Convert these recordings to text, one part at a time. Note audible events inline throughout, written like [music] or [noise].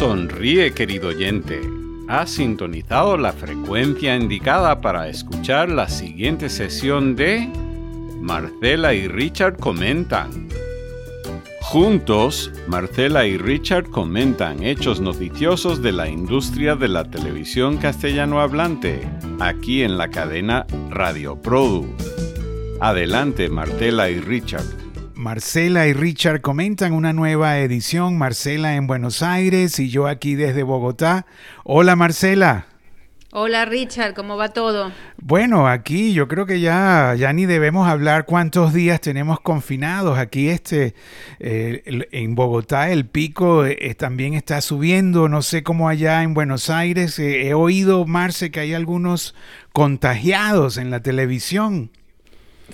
Sonríe, querido oyente. Has sintonizado la frecuencia indicada para escuchar la siguiente sesión de Marcela y Richard comentan. Juntos, Marcela y Richard comentan hechos noticiosos de la industria de la televisión castellano hablante, aquí en la cadena Radio Produ. Adelante, Marcela y Richard. Marcela y Richard comentan una nueva edición, Marcela en Buenos Aires y yo aquí desde Bogotá. Hola Marcela. Hola Richard, ¿cómo va todo? Bueno, aquí yo creo que ya, ya ni debemos hablar cuántos días tenemos confinados. Aquí este, eh, en Bogotá el pico eh, también está subiendo. No sé cómo allá en Buenos Aires. Eh, he oído, Marce, que hay algunos contagiados en la televisión.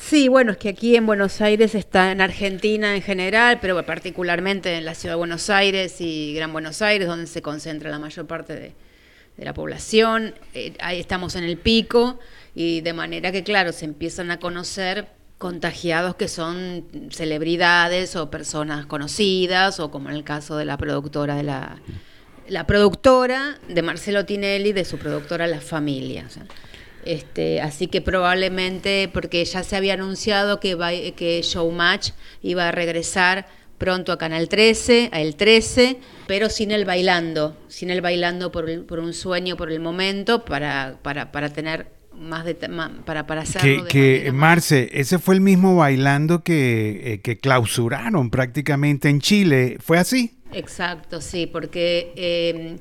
Sí, bueno, es que aquí en Buenos Aires está en Argentina en general, pero particularmente en la ciudad de Buenos Aires y Gran Buenos Aires, donde se concentra la mayor parte de, la población, eh, ahí estamos en el pico y de manera que, claro, se empiezan a conocer contagiados que son celebridades o personas conocidas o como en el caso de la productora de la la productora de Marcelo Tinelli de su productora La Familia este, así que probablemente porque ya se había anunciado que, que Showmatch iba a regresar pronto a Canal 13, a el 13, pero sin el bailando, sin el bailando por, por un sueño por el momento, para, para, para tener más de para, para hacerlo. Que, Marce, ese fue el mismo bailando que, eh, que clausuraron prácticamente en Chile, ¿fue así? Exacto, sí, porque em,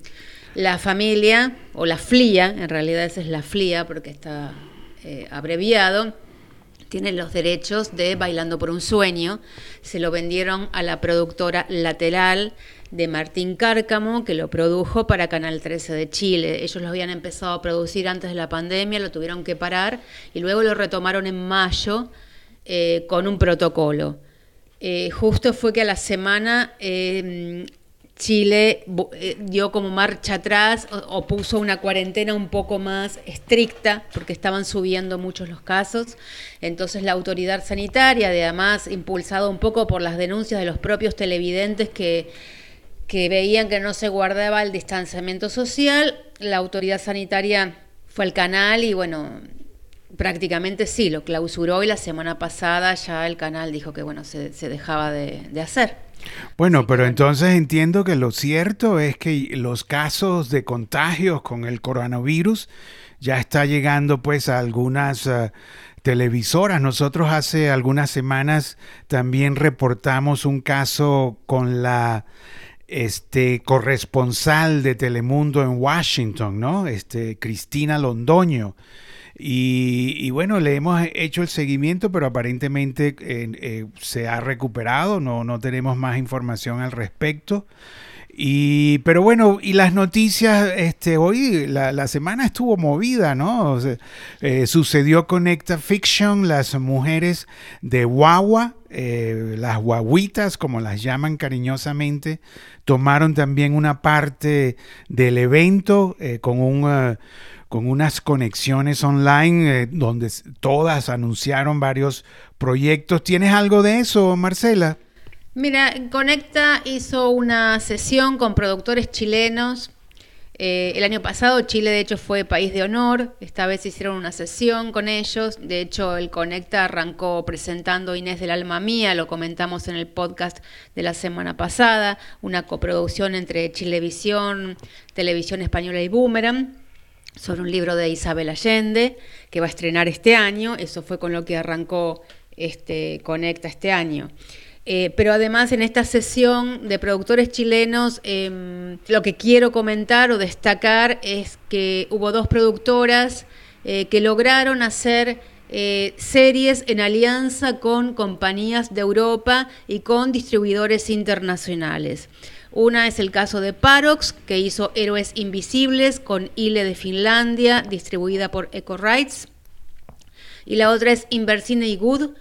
la familia, o la FLIA, en realidad esa es la FLIA porque está eh, abreviado, tienen los derechos de Bailando por un Sueño. Se lo vendieron a la productora Lateral de Martín Cárcamo, que lo produjo para Canal 13 de Chile. Ellos lo habían empezado a producir antes de la pandemia, lo tuvieron que parar y luego lo retomaron en mayo eh, con un protocolo. Eh, justo fue que a la semana Chile eh, dio como marcha atrás o, puso una cuarentena un poco más estricta porque estaban subiendo muchos los casos. Entonces la autoridad sanitaria, además impulsado un poco por las denuncias de los propios televidentes que, que veían que no se guardaba el distanciamiento social, la autoridad sanitaria fue al canal y bueno, prácticamente sí, lo clausuró y la semana pasada ya el canal dijo que bueno, se, dejaba de hacer. Bueno, pero entonces entiendo que lo cierto es que los casos de contagios con el coronavirus ya está llegando pues a algunas eh, televisoras. Nosotros hace algunas semanas también reportamos un caso con la este corresponsal de Telemundo en Washington, ¿no? Este Cristina Londoño y, bueno, le hemos hecho el seguimiento, pero aparentemente eh, se ha recuperado, no, no tenemos más información al respecto. Y, pero bueno, y las noticias, este, hoy la, semana estuvo movida, ¿no? Eh, sucedió Conecta Fiction, las mujeres de Guagua, eh, las guaguitas, como las llaman cariñosamente, tomaron también una parte del evento con un con unas conexiones online eh, donde todas anunciaron varios proyectos. ¿Tienes algo de eso, Marcela? Mira, Conecta hizo una sesión con productores chilenos. Eh, el año pasado Chile de hecho fue país de honor, esta vez hicieron una sesión con ellos, de hecho el Conecta arrancó presentando Inés del Alma Mía, lo comentamos en el podcast de la semana pasada, una coproducción entre Chilevisión, Televisión Española y Boomerang sobre un libro de Isabel Allende que va a estrenar este año. Eso fue con lo que arrancó este, Conecta este año. Eh, pero además en esta sesión de productores chilenos, em, lo que quiero comentar o destacar es que hubo dos productoras eh, que lograron hacer eh, series en alianza con compañías de Europa y con distribuidores internacionales. Una es el caso de Parox, que hizo Héroes Invisibles con Ile de Finlandia, distribuida por Eco Rights. Y la otra es Inversine y Good,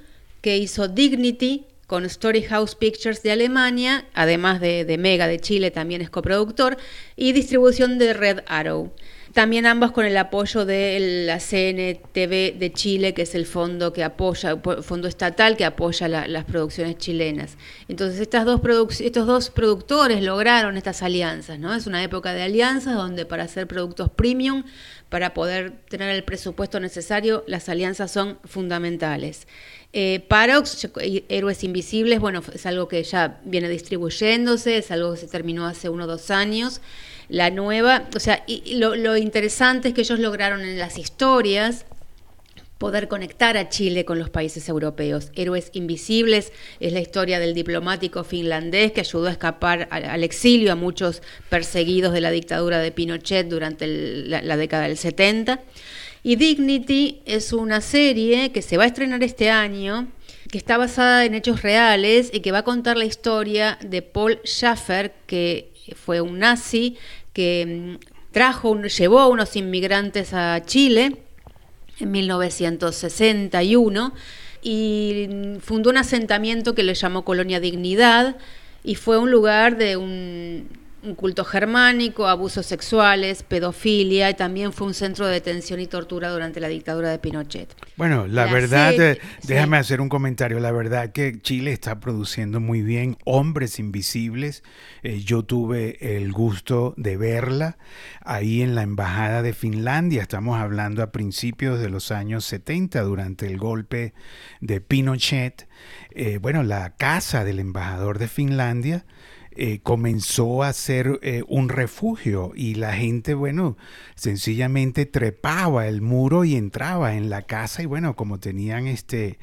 que hizo Dignity con Storyhouse Pictures de Alemania, además de, Mega de Chile, también es coproductor, y distribución de Red Arrow. También ambas con el apoyo de la CNTV de Chile, que es el fondo que apoya, fondo estatal que apoya las producciones chilenas. Entonces estas dos estos dos productores lograron estas alianzas, ¿no? Es una época de alianzas donde para hacer productos premium, para poder tener el presupuesto necesario, las alianzas son fundamentales. Eh, Parox, Héroes Invisibles, bueno, es algo que ya viene distribuyéndose, es algo que se terminó hace uno o dos años la nueva, o sea, lo, interesante es que ellos lograron en las historias poder conectar a Chile con los países europeos. Héroes Invisibles es la historia del diplomático finlandés que ayudó a escapar al, exilio a muchos perseguidos de la dictadura de Pinochet durante la, la, década del 70. Y Dignity es una serie que se va a estrenar este año, que está basada en hechos reales y que va a contar la historia de Paul Schaffer, que fue un nazi que mm, trajo, llevó a unos inmigrantes a Chile en 1961 y mm, fundó un asentamiento que le llamó Colonia Dignidad y fue un lugar de un un culto germánico, abusos sexuales, pedofilia y también fue un centro de detención y tortura durante la dictadura de Pinochet. Bueno, la, verdad, eh, déjame hacer un comentario, la verdad que Chile está produciendo muy bien Hombres Invisibles. Eh, yo tuve el gusto de verla ahí en la Embajada de Finlandia, estamos hablando a principios de los años 70, durante el golpe de Pinochet. Eh, bueno, la casa del embajador de Finlandia eh, comenzó a ser eh, un refugio y la gente, bueno, sencillamente trepaba el muro y entraba en la casa y bueno, como tenían este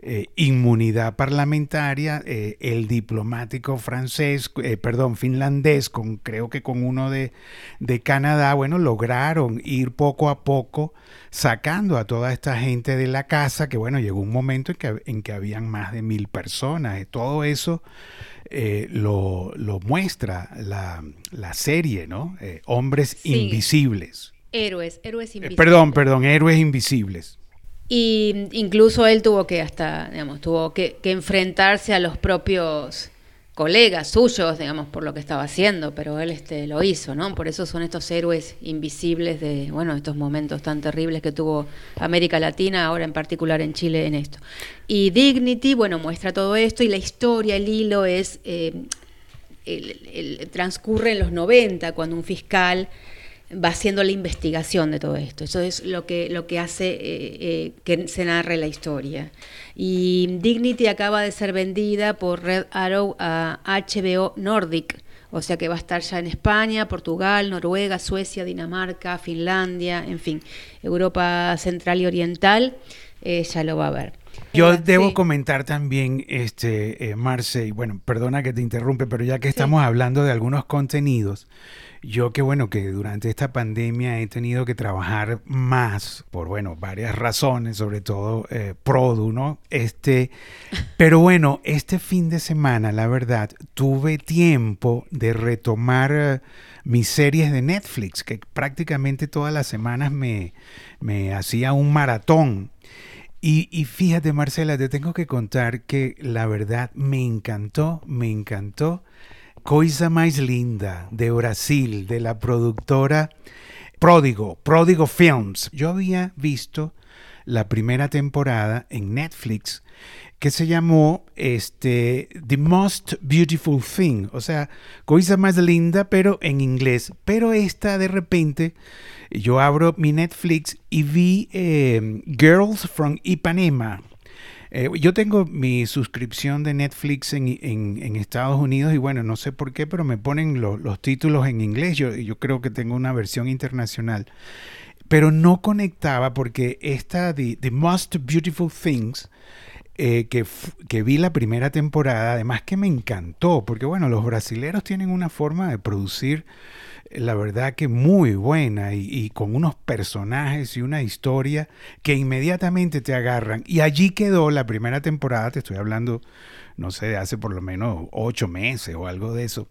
eh, inmunidad parlamentaria, el diplomático francés, perdón, finlandés, con, creo que con uno de, de Canadá, bueno, lograron ir poco a poco sacando a toda esta gente de la casa, que bueno, llegó un momento en que, en que habían más de mil personas, todo eso eh, lo, muestra la, serie, ¿no? Eh, Hombres Invisibles. Héroes, héroes eh, invisibles. perdón, perdón, héroes invisibles. Y incluso él tuvo que hasta, digamos, tuvo que enfrentarse a los propios colegas suyos, digamos, por lo que estaba haciendo, pero él este, lo hizo, ¿no? Por eso son estos héroes invisibles de, bueno, estos momentos tan terribles que tuvo América Latina, ahora en particular en Chile en esto. Y Dignity, bueno, muestra todo esto y la historia, el hilo es, eh, el, transcurre en los 90, cuando un fiscal va haciendo la investigación de todo esto. Eso es lo que, lo que hace eh, eh, que se narre la historia. Y Dignity acaba de ser vendida por Red Arrow a HBO Nordic. O sea que va a estar ya en España, Portugal, Noruega, Suecia, Dinamarca, Finlandia, en fin, Europa Central y Oriental, eh, ya lo va a ver. Yo debo comentar también, este, Marce, y bueno, perdona que te interrumpe, pero ya que estamos hablando de algunos contenidos, yo que bueno, que durante esta pandemia he tenido que trabajar más por, bueno, varias razones, sobre todo eh. Este, pero bueno, este fin de semana, la verdad, tuve tiempo de retomar eh, mis series de Netflix, que prácticamente todas las semanas me, me hacía un maratón. Y, y, fíjate, Marcela, te tengo que contar que la verdad me encantó, me encantó Coisa Mais Linda de Brasil, de la productora Pródigo, Pródigo Films. Yo había visto la primera temporada en Netflix que se llamó este, The Most Beautiful Thing, o sea, Coisa Más Linda, pero en inglés. Pero esta de repente, yo abro mi Netflix y vi eh, Girls from Ipanema, eh, yo tengo mi suscripción de Netflix en, Estados Unidos y bueno, no sé por qué, pero me ponen los títulos en inglés. Yo, yo creo que tengo una versión internacional. Pero no conectaba porque esta, The, The Most Beautiful Things, eh, que, que, vi la primera temporada, además que me encantó, porque bueno, los brasileros tienen una forma de producir la verdad que muy buena y, con unos personajes y una historia que inmediatamente te agarran. Y allí quedó la primera temporada, te estoy hablando, no sé, hace por lo menos ocho meses o algo de eso.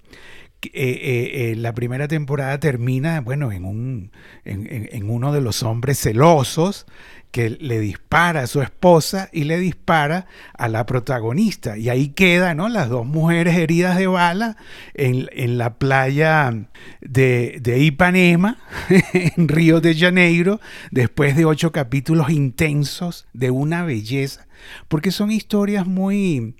eh, eh, la primera temporada termina, bueno, en, un, en, uno de los hombres celosos que le dispara a su esposa y le dispara a la protagonista. Y ahí quedan ¿no? las dos mujeres heridas de bala en, la playa de, de, Ipanema, [laughs] en Río de Janeiro, después de ocho capítulos intensos de una belleza, porque son historias muy,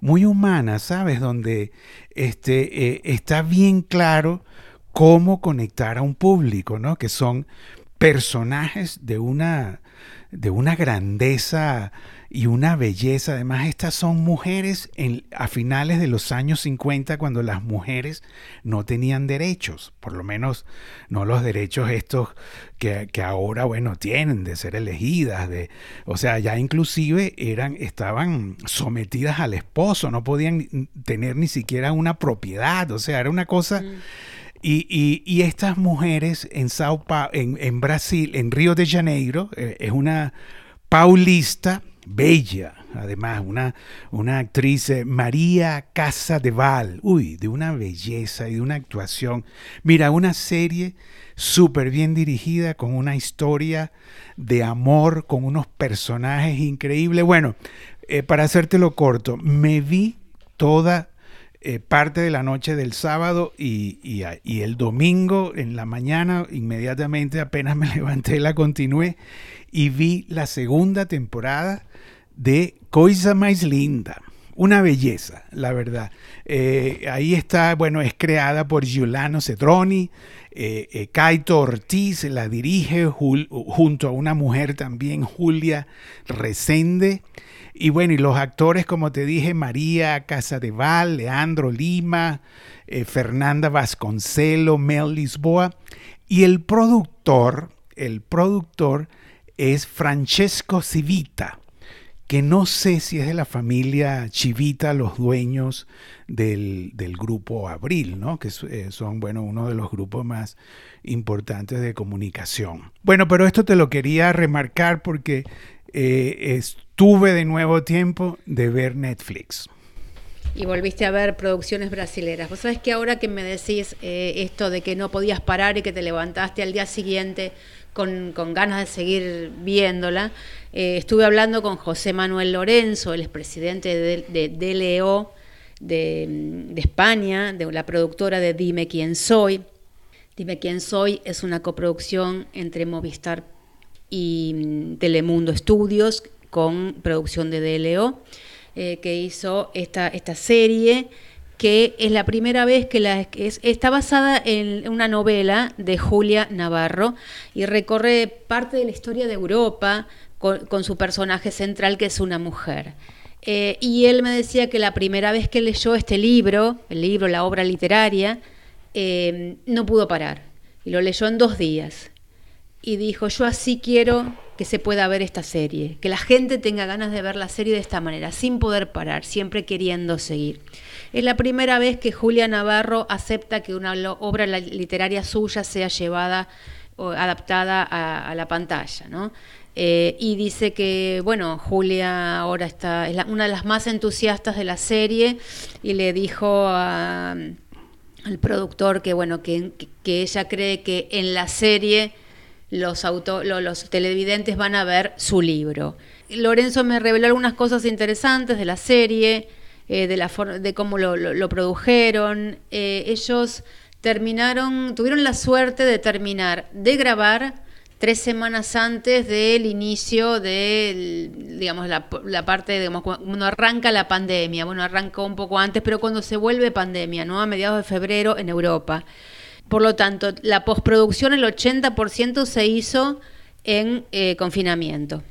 muy humanas, ¿sabes? Donde este, eh, está bien claro cómo conectar a un público, ¿no? Que son personajes de una, de una grandeza y una belleza. Además, estas son mujeres en, a finales de los años 50, cuando las mujeres no tenían derechos, por lo menos no los derechos estos que, que, ahora, bueno, tienen de ser elegidas, de, o sea, ya inclusive eran, estaban sometidas al esposo, no podían tener ni siquiera una propiedad, o sea, era una cosa... Mm. Y, estas mujeres en Sao en, en, Brasil, en Río de Janeiro, eh, es una paulista bella, además, una, una actriz, eh, María Casa de Val, uy, de una belleza y de una actuación. Mira, una serie súper bien dirigida, con una historia de amor, con unos personajes increíbles. Bueno, eh, para hacértelo corto, me vi toda eh, parte de la noche del sábado y, y, el domingo en la mañana, inmediatamente apenas me [laughs] levanté, la continué y vi la segunda temporada de Coisa Más Linda. Una belleza, la verdad. Eh, ahí está, bueno, es creada por Giuliano Cedroni, eh, Kaito Ortiz la dirige junto a una mujer también, Julia Resende. Y bueno, y los actores, como te dije, María Casadeval, Leandro Lima, eh, Fernanda Vasconcelo, Mel Lisboa. Y el productor, el productor es Francesco Civita, que no sé si es de la familia Chivita, los dueños del, grupo Abril, ¿no? que eh, son, bueno, uno de los grupos más importantes de comunicación. Bueno, pero esto te lo quería remarcar porque eh, tuve de nuevo tiempo de ver Netflix. Y volviste a ver producciones brasileras. Vos sabés que ahora que me decís eh, esto de que no podías parar y que te levantaste al día siguiente con, ganas de seguir viéndola, eh, estuve hablando con José Manuel Lorenzo, el expresidente de, de DLO de, de España, de la productora de Dime quién soy. Dime quién soy es una coproducción entre Movistar y mm, Telemundo Estudios con producción de DLO, eh, que hizo esta, esta serie que es la primera vez que la, está basada en una novela de Julia Navarro y recorre parte de la historia de Europa con, su personaje central que es una mujer. Eh, y él me decía que la primera vez que leyó este libro, el libro, la obra literaria, eh, no pudo parar. Y lo leyó en dos días. Y dijo, yo así quiero que se pueda ver esta serie, que la gente tenga ganas de ver la serie de esta manera, sin poder parar, siempre queriendo seguir. Es la primera vez que Julia Navarro acepta que una obra literaria suya sea llevada o adaptada a, la pantalla, ¿no? Eh, y dice que, bueno, Julia ahora está, es una de las más entusiastas de la serie y le dijo al productor que, bueno, que ella cree que en la serie los, los televidentes van a ver su libro. Lorenzo me reveló algunas cosas interesantes de la serie, eh, de, la de cómo lo, produjeron. Eh, ellos terminaron, tuvieron la suerte de terminar de grabar tres semanas antes del inicio de, digamos, la, parte, digamos, cuando arranca la pandemia. Bueno, arrancó un poco antes, pero cuando se vuelve pandemia, ¿no? A mediados de febrero en Europa. Por lo tanto, la postproducción, el 80% se hizo en eh, confinamiento.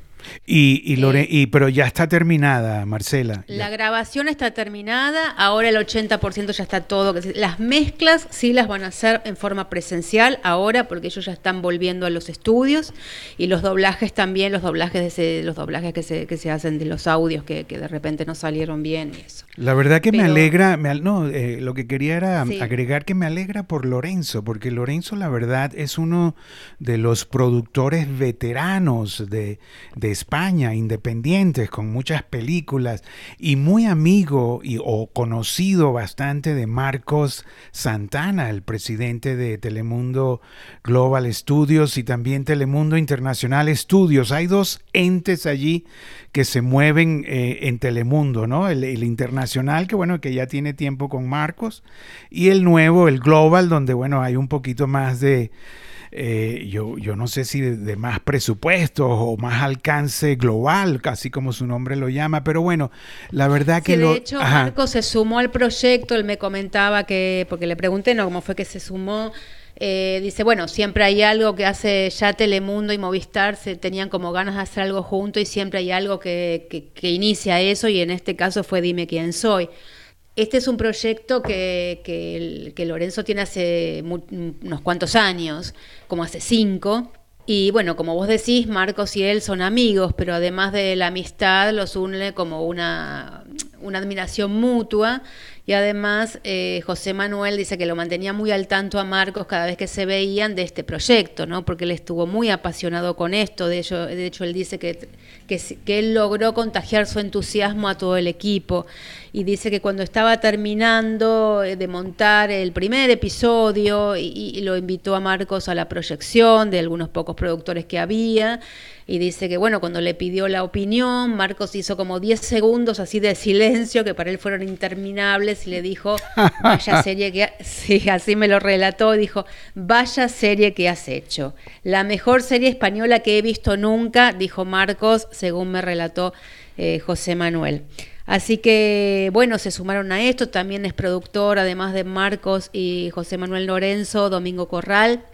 Y, eh, y, pero ya está terminada, Marcela. La grabación está terminada, ahora el 80% ya está todo. Las mezclas sí las van a hacer en forma presencial ahora, porque ellos ya están volviendo a los estudios, y los doblajes también, los doblajes, de los doblajes que se, que se hacen de los audios que, de repente no salieron bien y eso. La verdad que me alegra, no, eh, lo que quería era agregar que me alegra por Lorenzo, porque Lorenzo la verdad es uno de los productores veteranos de, de España, independientes, con muchas películas, y muy amigo y, o conocido bastante de Marcos Santana, el presidente de Telemundo Global Studios y también Telemundo Internacional Studios. Hay dos entes allí que se mueven eh, en Telemundo, ¿no? El, el, internacional, que bueno, que ya tiene tiempo con Marcos, y el nuevo, el Global, donde bueno, hay un poquito más de eh, yo, yo no sé si de, más presupuestos o más alcance global, casi como su nombre lo llama, pero bueno, la verdad que... de hecho, Marco se sumó al proyecto, él me comentaba que, porque le pregunté, ¿no? ¿Cómo fue que se sumó? Eh, dice, bueno, siempre hay algo que hace ya Telemundo y Movistar, se tenían como ganas de hacer algo juntos y siempre hay algo que, que, que inicia eso y en este caso fue Dime quién soy. Este es un proyecto que, que, Lorenzo tiene hace unos cuantos años, como hace cinco. Y bueno, como vos decís, Marcos y él son amigos, pero además de la amistad los une como una, una admiración mutua. Y además eh, José Manuel dice que lo mantenía muy al tanto a Marcos cada vez que se veían de este proyecto, ¿no? porque él estuvo muy apasionado con esto, de hecho, de hecho él dice que, que, él logró contagiar su entusiasmo a todo el equipo. Y dice que cuando estaba terminando eh, de montar el primer episodio y, lo invitó a Marcos a la proyección de algunos pocos productores que había y dice que bueno, cuando le pidió la opinión, Marcos hizo como 10 segundos así de silencio que para él fueron interminables y le dijo, [laughs] vaya serie que, sí, así me lo relató, dijo, vaya serie que has hecho. La mejor serie española que he visto nunca, dijo Marcos, según me relató eh, José Manuel. Así que, bueno, se sumaron a esto. También es productor, además de Marcos y José Manuel Lorenzo, Domingo Corral,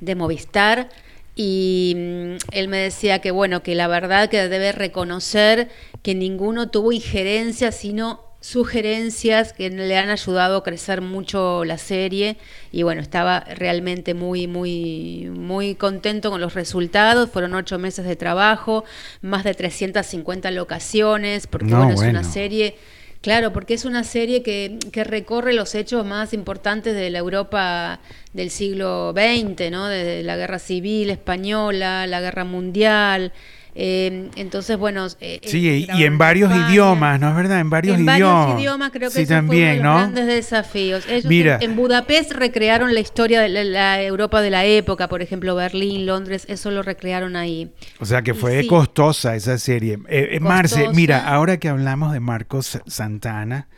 de Movistar. Y mm, él me decía que, bueno, que la verdad que debe reconocer que ninguno tuvo injerencia, sino sugerencias que le han ayudado a crecer mucho la serie y bueno, estaba realmente muy, muy, muy contento con los resultados. Fueron ocho meses de trabajo, más de 350 locaciones, porque bueno, es una serie... Claro, porque es una serie que, que, recorre los hechos más importantes de la Europa del siglo XX, ¿no? Desde la guerra civil española, la guerra mundial, eh, entonces, bueno. Eh, sí, y, en varios idiomas, ¿no es verdad? En varios idiomas. En varios idiomas, creo que sí, también, fue uno de los grandes desafíos. Ellos Mira, en, Budapest recrearon la historia de la, Europa de la época, por ejemplo, Berlín, Londres, eso lo recrearon ahí. O sea que fue costosa esa serie. Eh, Marce, mira, ahora que hablamos de Marcos Santana,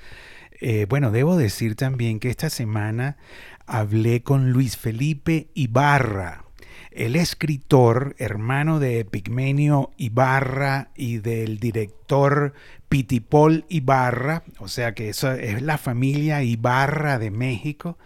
bueno, debo decir también que esta semana hablé con Luis Felipe Ibarra el escritor, hermano de Epigmenio Ibarra y del director Pitipol Ibarra, o sea que eso es la familia Ibarra de México,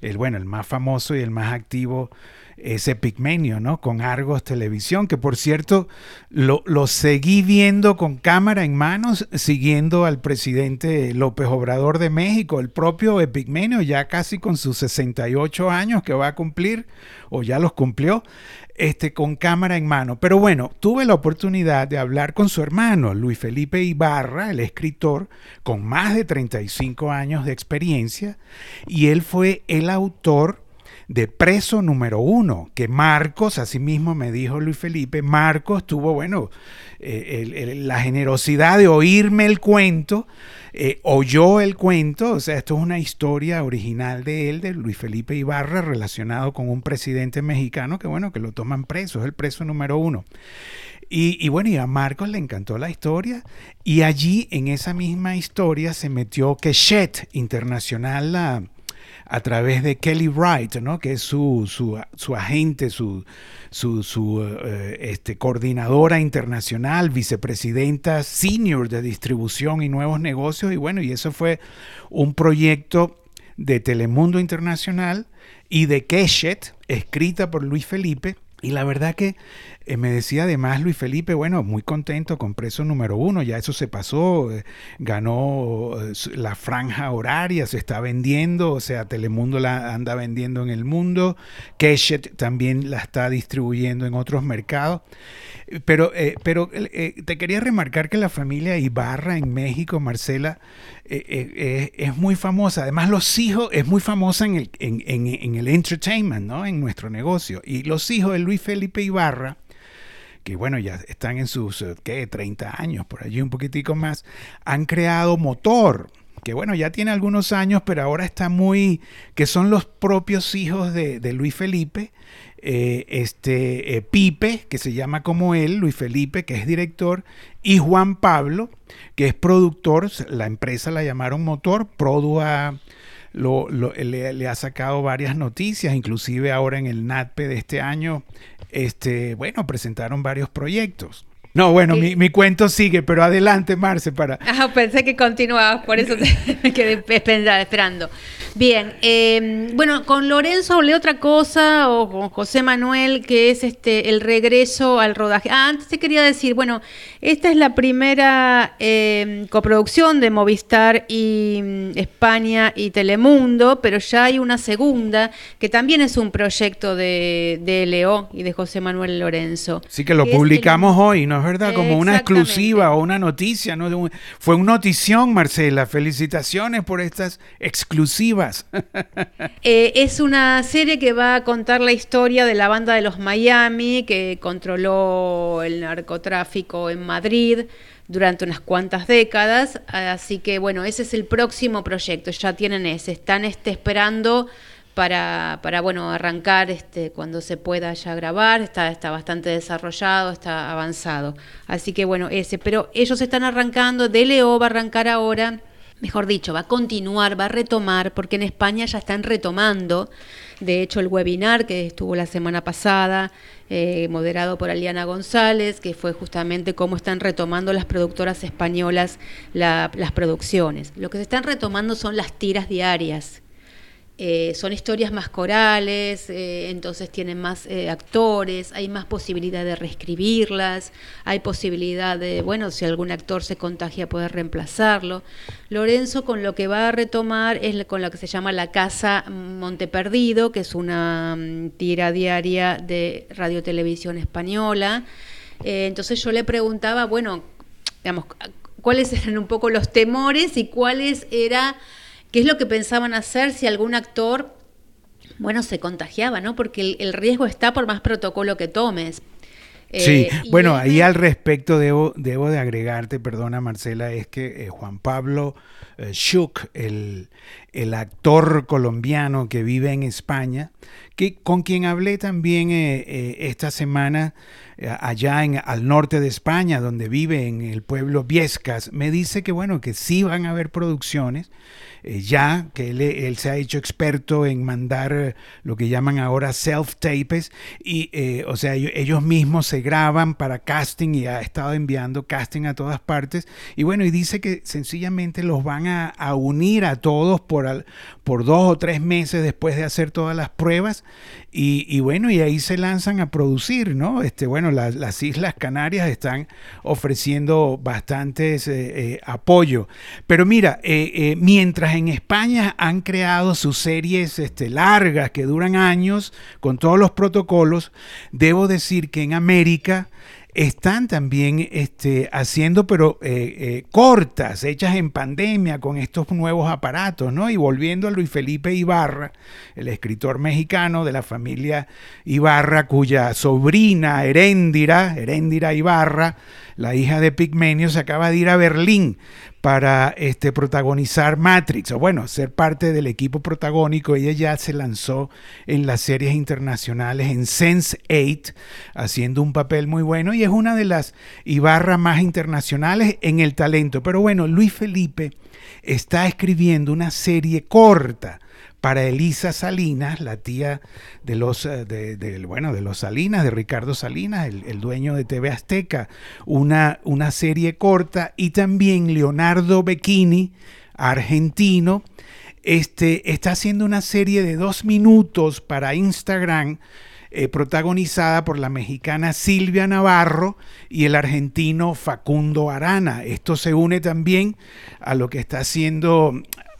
el bueno, el más famoso y el más activo ese Pigmenio, ¿no? Con Argos Televisión, que por cierto lo, lo, seguí viendo con cámara en manos, siguiendo al presidente López Obrador de México, el propio Epigmenio, ya casi con sus 68 años que va a cumplir, o ya los cumplió, este, con cámara en mano. Pero bueno, tuve la oportunidad de hablar con su hermano, Luis Felipe Ibarra, el escritor, con más de 35 años de experiencia, y él fue el autor de preso número uno, que Marcos, así mismo me dijo Luis Felipe, Marcos tuvo, bueno, eh, la generosidad de oírme el cuento, eh, oyó el cuento, o sea, esto es una historia original de él, de Luis Felipe Ibarra, relacionado con un presidente mexicano que, bueno, que lo toman preso, es el preso número uno. Y, bueno, y a Marcos le encantó la historia y allí en esa misma historia se metió Keshet Internacional, la a través de Kelly Wright, ¿no? que es su, su, agente, su, su, eh, este, coordinadora internacional, vicepresidenta senior de distribución y nuevos negocios. Y bueno, y eso fue un proyecto de Telemundo Internacional y de Keshet, escrita por Luis Felipe. Y la verdad que eh, me decía además Luis Felipe, bueno, muy contento con preso número uno, ya eso se pasó, eh, ganó eh, la franja horaria, se está vendiendo, o sea, Telemundo la anda vendiendo en el mundo, Keshet también la está distribuyendo en otros mercados. Pero, pero te quería remarcar que la familia Ibarra en México, Marcela, es muy famosa. Además, los hijos, es muy famosa en el, en, en el entertainment, ¿no? En nuestro negocio. Y los hijos de Luis Felipe Ibarra, que bueno, ya están en sus, eh, ¿qué? 30 años, por allí un poquitico más, han creado motor que bueno, ya tiene algunos años, pero ahora está muy, que son los propios hijos de, Luis Felipe, eh, este Pipe, que se llama como él, Luis Felipe, que es director, y Juan Pablo, que es productor, la empresa la llamaron Motor, Produa lo, le, ha sacado varias noticias, inclusive ahora en el NATPE de este año, este, bueno, presentaron varios proyectos. No, bueno, mi, mi, cuento sigue, pero adelante, Marce, para... [laughs] Ah, pensé que continuabas, por eso te [laughs] quedé esperando. Bien, eh, bueno, con Lorenzo hablé otra cosa, o con José Manuel, que es este el regreso al rodaje. Ah, antes te quería decir, bueno, esta es la primera eh, coproducción de Movistar y mm, España y Telemundo, pero ya hay una segunda, que también es un proyecto de, de Leo y de José Manuel Lorenzo. Sí, que lo publicamos hoy, ¿no? Verdad? Como una exclusiva o una noticia, ¿no? Fue una notición, Marcela. Felicitaciones por estas exclusivas. [laughs] Eh, es una serie que va a contar la historia de la banda de los Miami que controló el narcotráfico en Madrid durante unas cuantas décadas. Así que bueno, ese es el próximo proyecto. Ya tienen ese. Están este, esperando para, para bueno, arrancar este, cuando se pueda ya grabar, está, está bastante desarrollado, está avanzado. Así que bueno, ese, pero ellos están arrancando, DLO va a arrancar ahora, mejor dicho, va a continuar, va a retomar, porque en España ya están retomando. De hecho, el webinar que estuvo la semana pasada, eh, moderado por Aliana González, que fue justamente cómo están retomando las productoras españolas las producciones. Lo que se están retomando son las tiras diarias eh, son historias más corales, eh, entonces tienen más eh, actores, hay más posibilidad de reescribirlas, hay posibilidad de, bueno, si algún actor se contagia, poder reemplazarlo. Lorenzo con lo que va a retomar es con lo que se llama La Casa Monteperdido, que es una mm, tira diaria de Radio Televisión Española. entonces yo le preguntaba, bueno, digamos, cuáles eran un poco los temores y cuáles era qué es lo que pensaban hacer si algún actor, bueno, se contagiaba, ¿no? Porque el, riesgo está por más protocolo que tomes. Sí, eh, bueno, ahí al respecto debo, debo de agregarte, perdona Marcela, es que eh, Juan Pablo eh, el, el, actor colombiano que vive en España, que, con quien hablé también esta semana allá en, al norte de España, donde vive en el pueblo Viescas, me dice que bueno, que sí van a haber producciones eh, ya, que él, se ha hecho experto en mandar eh, lo que llaman ahora self-tapes, y eh, o sea, ellos mismos se graban para casting y ha estado enviando casting a todas partes, y bueno, y dice que sencillamente los van a, unir a todos por, por dos o tres meses después de hacer todas las pruebas, y, bueno, y ahí se lanzan a producir, ¿no? Este, bueno, las Islas Canarias están ofreciendo bastantes apoyo, pero mira, mientras en España han creado sus series este, largas que duran años con todos los protocolos, debo decir que en América están también este, haciendo, pero eh, eh, cortas, hechas en pandemia con estos nuevos aparatos, ¿no? Y volviendo a Luis Felipe Ibarra, el escritor mexicano de la familia Ibarra, cuya sobrina Heréndira, Heréndira Ibarra, la hija de Pigmenio, se acaba de ir a Berlín para este, protagonizar Matrix, o bueno, ser parte del equipo protagónico. Ella ya se lanzó en las series internacionales en Sense 8, haciendo un papel muy bueno y es una de las Ibarra más internacionales en el talento. Pero bueno, Luis Felipe está escribiendo una serie corta para Elisa Salinas, la tía de los, eh, de, bueno, de los Salinas, de Ricardo Salinas, el, dueño de TV Azteca, una, una serie corta, y también Leonardo Becchini, argentino, este, está haciendo una serie de dos minutos para Instagram, eh, protagonizada por la mexicana Silvia Navarro y el argentino Facundo Arana. Esto se une también a lo que está haciendo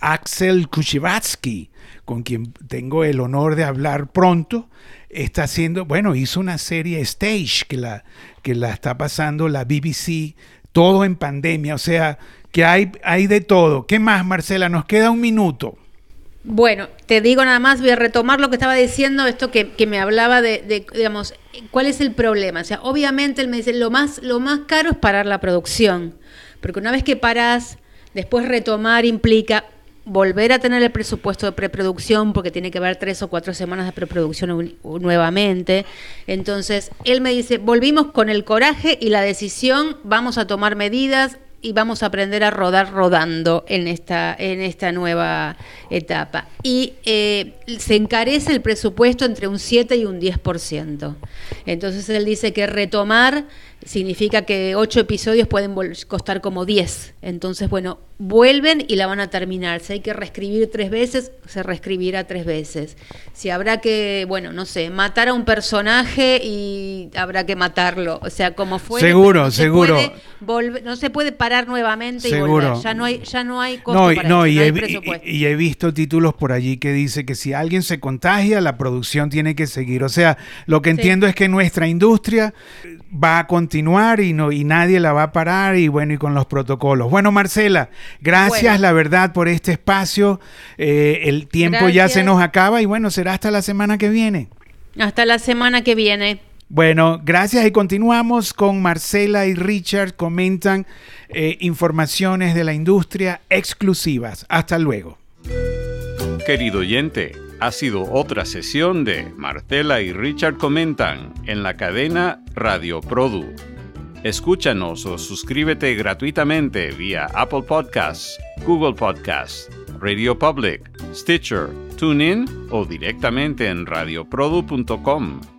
Axel Kuchivatsky, con quien tengo el honor de hablar pronto, está haciendo, bueno, hizo una serie Stage que la, que la está pasando la BBC, todo en pandemia, o sea, que hay, hay de todo. ¿Qué más, Marcela? Nos queda un minuto. Bueno, te digo nada más, voy a retomar lo que estaba diciendo, esto que, me hablaba de, digamos, ¿cuál es el problema? O sea, obviamente él me dice, lo más, lo más caro es parar la producción, porque una vez que paras, después retomar implica volver a tener el presupuesto de preproducción, porque tiene que haber tres o cuatro semanas de preproducción nuevamente. Entonces, él me dice, volvimos con el coraje y la decisión, vamos a tomar medidas, y vamos a aprender a rodar rodando en esta, en esta nueva etapa. Y eh, se encarece el presupuesto entre un 7 y un 10%. Entonces él dice que retomar significa que 8 episodios pueden costar como 10. Entonces, bueno, vuelven y la van a terminar. Si hay que reescribir tres veces, se reescribirá tres veces. Si habrá que, bueno, no sé, matar a un personaje y habrá que matarlo. O sea, como fue. Seguro, seguro. no se puede parar nuevamente y volver. Ya no hay, ya no hay costo no, no, y, he, y, he visto títulos por allí que dice que si alguien se contagia, la producción tiene que seguir. O sea, lo que entiendo es que nuestra industria va a continuar y no y nadie la va a parar y bueno y con los protocolos. Bueno, Marcela, gracias la verdad por este espacio. Eh, el tiempo ya se nos acaba y bueno, será hasta la semana que viene. Hasta la semana que viene. Bueno, gracias y continuamos con Marcela y Richard. Comentan eh, informaciones de la industria exclusivas. Hasta luego. Querido oyente ha sido otra sesión de Marcela y Richard Comentan en la cadena Radio Produ. Escúchanos o suscríbete gratuitamente vía Apple Podcasts, Google Podcasts, Radio Public, Stitcher, TuneIn o directamente en radioprodu.com.